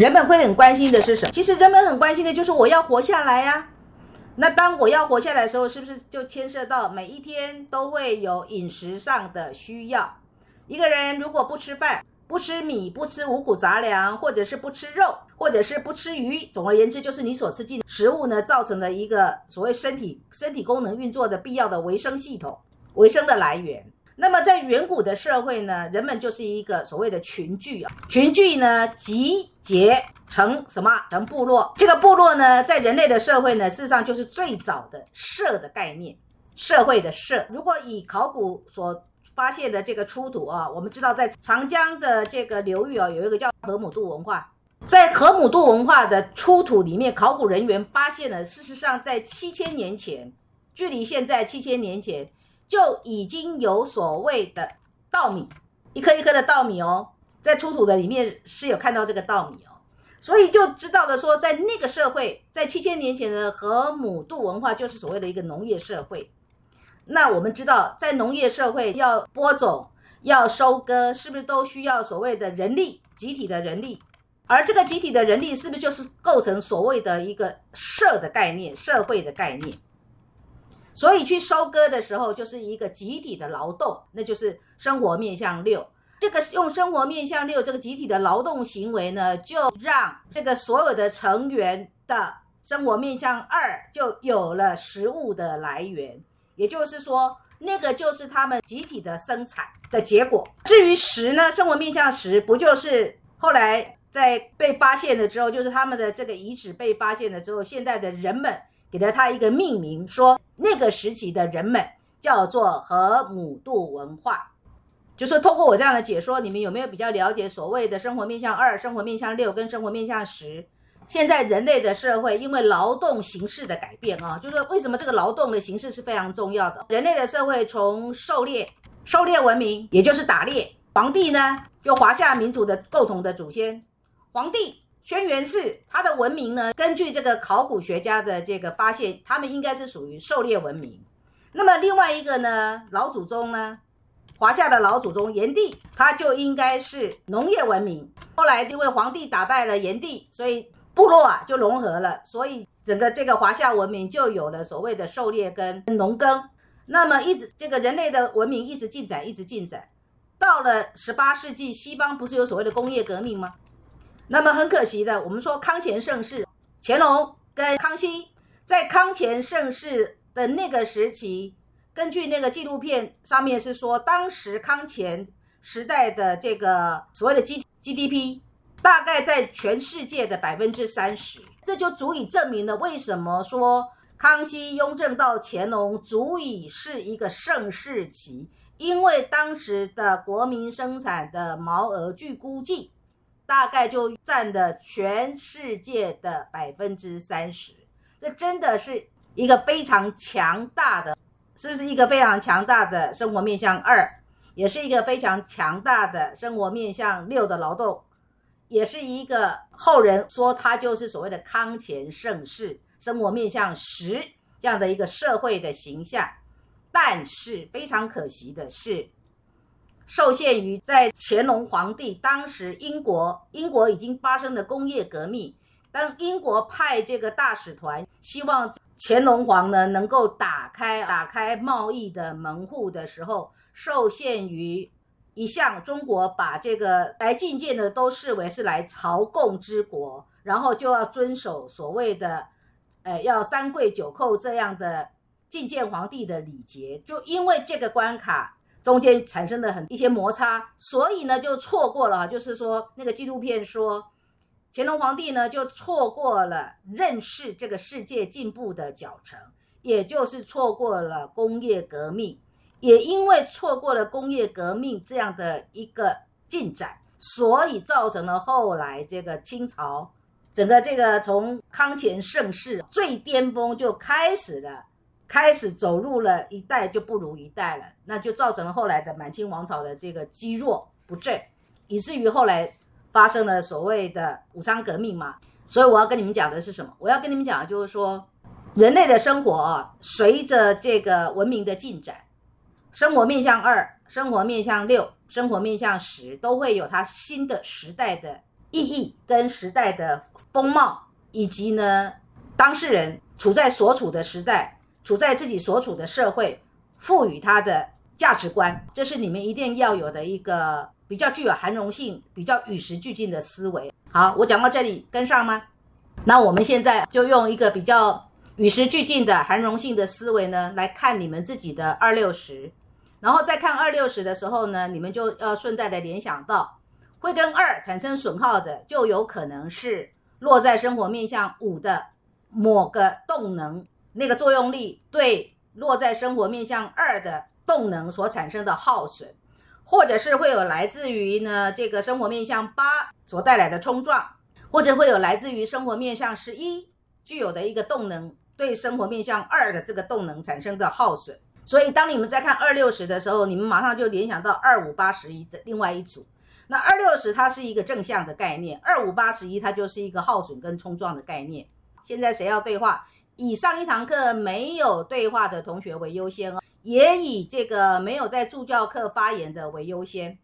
人们会很关心的是什么？其实人们很关心的就是我要活下来呀。那当我要活下来的时候，是不是就牵涉到每一天都会有饮食上的需要？一个人如果不吃饭，不吃米，不吃五谷杂粮，或者是不吃肉，或者是不吃鱼，总而言之，就是你所吃进食物呢，造成的一个所谓身体身体功能运作的必要的维生系统、维生的来源。那么在远古的社会呢，人们就是一个所谓的群聚啊，群聚呢集结成什么？成部落。这个部落呢，在人类的社会呢，事实上就是最早的社的概念，社会的社。如果以考古所发现的这个出土啊，我们知道在长江的这个流域啊，有一个叫河姆渡文化，在河姆渡文化的出土里面，考古人员发现了，事实上在七千年前，距离现在七千年前。就已经有所谓的稻米，一颗一颗的稻米哦，在出土的里面是有看到这个稻米哦，所以就知道了说，在那个社会，在七千年前的河姆渡文化就是所谓的一个农业社会。那我们知道，在农业社会要播种、要收割，是不是都需要所谓的人力、集体的人力？而这个集体的人力，是不是就是构成所谓的一个社的概念、社会的概念？所以去收割的时候，就是一个集体的劳动，那就是生活面向六。这个用生活面向六这个集体的劳动行为呢，就让这个所有的成员的生活面向二就有了食物的来源。也就是说，那个就是他们集体的生产的结果。至于十呢，生活面向十不就是后来在被发现了之后，就是他们的这个遗址被发现了之后，现在的人们。给了他一个命名，说那个时期的人们叫做河姆渡文化，就是通过我这样的解说，你们有没有比较了解所谓的生活面向二、生活面向六跟生活面向十？现在人类的社会因为劳动形式的改变啊，就是说为什么这个劳动的形式是非常重要的？人类的社会从狩猎、狩猎文明，也就是打猎，皇帝呢就华夏民族的共同的祖先，皇帝。轩辕氏他的文明呢？根据这个考古学家的这个发现，他们应该是属于狩猎文明。那么另外一个呢，老祖宗呢，华夏的老祖宗炎帝，他就应该是农业文明。后来因为皇帝打败了炎帝，所以部落啊就融合了，所以整个这个华夏文明就有了所谓的狩猎跟农耕。那么一直这个人类的文明一直进展，一直进展，到了十八世纪，西方不是有所谓的工业革命吗？那么很可惜的，我们说康乾盛世，乾隆跟康熙在康乾盛世的那个时期，根据那个纪录片上面是说，当时康乾时代的这个所谓的 G GDP 大概在全世界的百分之三十，这就足以证明了为什么说康熙、雍正到乾隆足以是一个盛世期，因为当时的国民生产的毛额，据估计。大概就占了全世界的百分之三十，这真的是一个非常强大的，是不是一个非常强大的生活面向二，也是一个非常强大的生活面向六的劳动，也是一个后人说它就是所谓的康乾盛世生活面向十这样的一个社会的形象，但是非常可惜的是。受限于在乾隆皇帝当时，英国英国已经发生了工业革命。当英国派这个大使团，希望乾隆皇呢能够打开打开贸易的门户的时候，受限于一向中国把这个来觐见的都视为是来朝贡之国，然后就要遵守所谓的，呃，要三跪九叩这样的觐见皇帝的礼节。就因为这个关卡。中间产生了很一些摩擦，所以呢就错过了。就是说，那个纪录片说，乾隆皇帝呢就错过了认识这个世界进步的脚程，也就是错过了工业革命。也因为错过了工业革命这样的一个进展，所以造成了后来这个清朝整个这个从康乾盛世最巅峰就开始了。开始走入了一代就不如一代了，那就造成了后来的满清王朝的这个积弱不振，以至于后来发生了所谓的武昌革命嘛。所以我要跟你们讲的是什么？我要跟你们讲的就是说，人类的生活啊，随着这个文明的进展，生活面向二、生活面向六、生活面向十，都会有它新的时代的意义跟时代的风貌，以及呢当事人处在所处的时代，处在自己所处的社会，赋予他的价值观，这是你们一定要有的一个比较具有含容性、比较与时俱进的思维。好，我讲到这里，跟上吗？那我们现在就用一个比较与时俱进的含容性的思维呢，来看你们自己的二六十，然后再看二六十的时候呢，你们就要顺带的联想到。会跟二产生损耗的，就有可能是落在生活面向五的某个动能，那个作用力对落在生活面向二的动能所产生的耗损，或者是会有来自于呢这个生活面向八所带来的冲撞，或者会有来自于生活面向十一具有的一个动能对生活面向二的这个动能产生的耗损。所以当你们在看二六十的时候，你们马上就联想到二五八十一这另外一组。那二六十它是一个正向的概念，二五八十一它就是一个耗损跟冲撞的概念。现在谁要对话？以上一堂课没有对话的同学为优先哦，也以这个没有在助教课发言的为优先。